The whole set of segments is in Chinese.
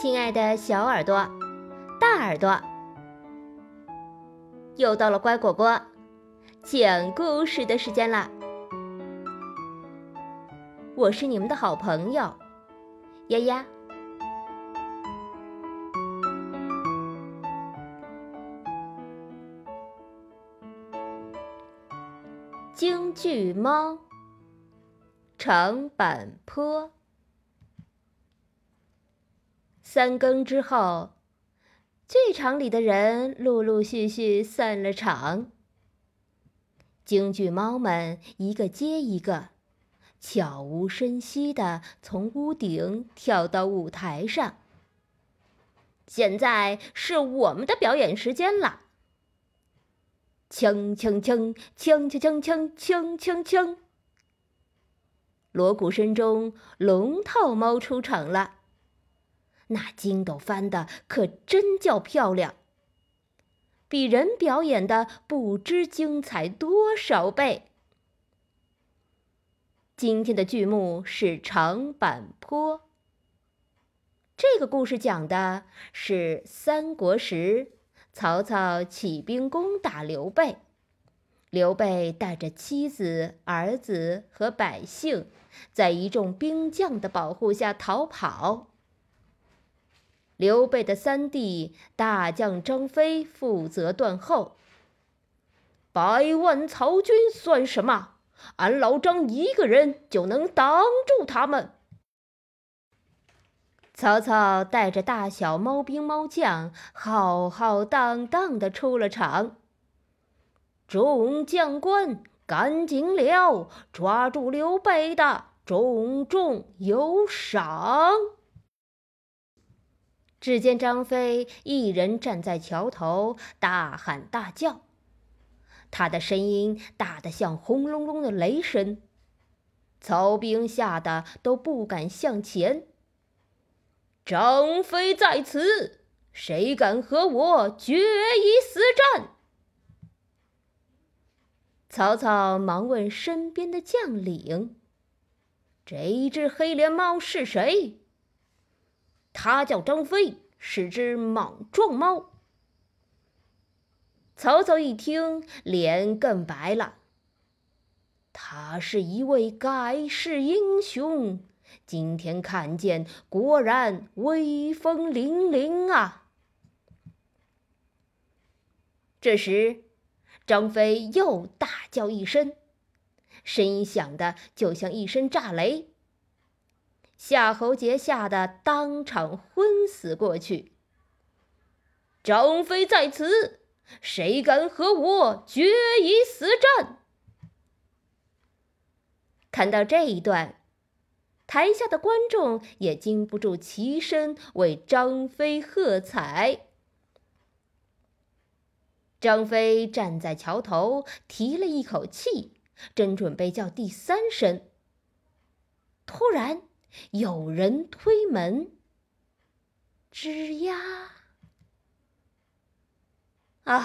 亲爱的小耳朵、大耳朵，又到了乖果果讲故事的时间了！我是你们的好朋友丫丫。京剧猫，长坂坡。三更之后，剧场里的人陆陆续续散了场。京剧猫们一个接一个，悄无声息地从屋顶跳到舞台上。现在是我们的表演时间了！锵锵锵锵锵锵锵锵锵锵！锣鼓声中，龙套猫出场了。那筋斗翻的可真叫漂亮，比人表演的不知精彩多少倍。今天的剧目是长坂坡。这个故事讲的是三国时曹操起兵攻打刘备，刘备带着妻子、儿子和百姓，在一众兵将的保护下逃跑。刘备的三弟大将张飞负责断后。百万曹军算什么？俺老张一个人就能挡住他们。曹操带着大小猫兵猫将，浩浩荡荡的出了场。众将官，赶紧了，抓住刘备的，重重有赏。只见张飞一人站在桥头，大喊大叫，他的声音大得像轰隆隆的雷声，曹兵吓得都不敢向前。张飞在此，谁敢和我决一死战？曹操忙问身边的将领：“这一只黑脸猫是谁？”他叫张飞，是只莽撞猫。曹操一听，脸更白了。他是一位盖世英雄，今天看见，果然威风凛凛啊！这时，张飞又大叫一声，声音响的就像一声炸雷。夏侯杰吓得当场昏死过去。张飞在此，谁敢和我决一死战？看到这一段，台下的观众也禁不住齐声为张飞喝彩。张飞站在桥头，提了一口气，正准备叫第三声，突然。有人推门，吱呀！啊，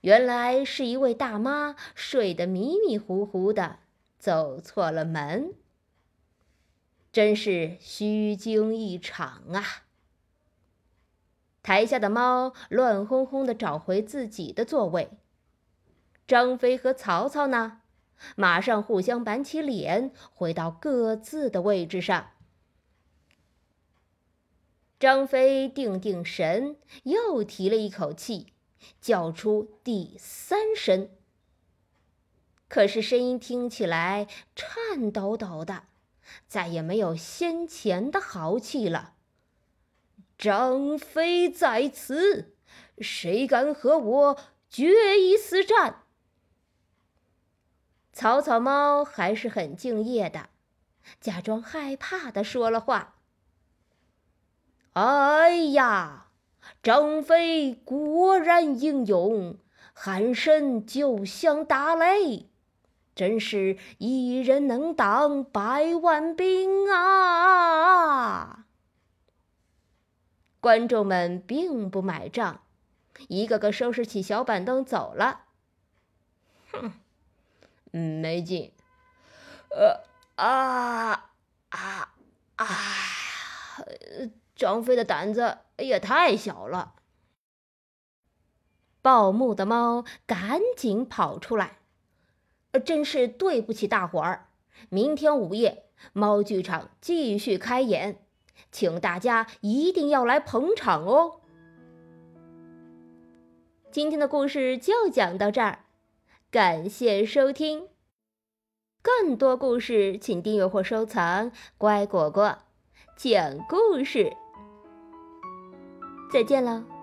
原来是一位大妈睡得迷迷糊糊的，走错了门。真是虚惊一场啊！台下的猫乱哄哄的找回自己的座位。张飞和曹操呢？马上互相板起脸，回到各自的位置上。张飞定定神，又提了一口气，叫出第三声。可是声音听起来颤抖抖的，再也没有先前的豪气了。张飞在此，谁敢和我决一死战？草草猫还是很敬业的，假装害怕的说了话：“哎呀，张飞果然英勇，喊声就像打雷，真是一人能挡百万兵啊！”观众们并不买账，一个个收拾起小板凳走了。哼。嗯，没劲。呃啊啊啊！张飞的胆子也太小了。报幕的猫赶紧跑出来，真是对不起大伙儿。明天午夜，猫剧场继续开演，请大家一定要来捧场哦。今天的故事就讲到这儿，感谢收听。更多故事，请订阅或收藏《乖果果讲故事》。再见了。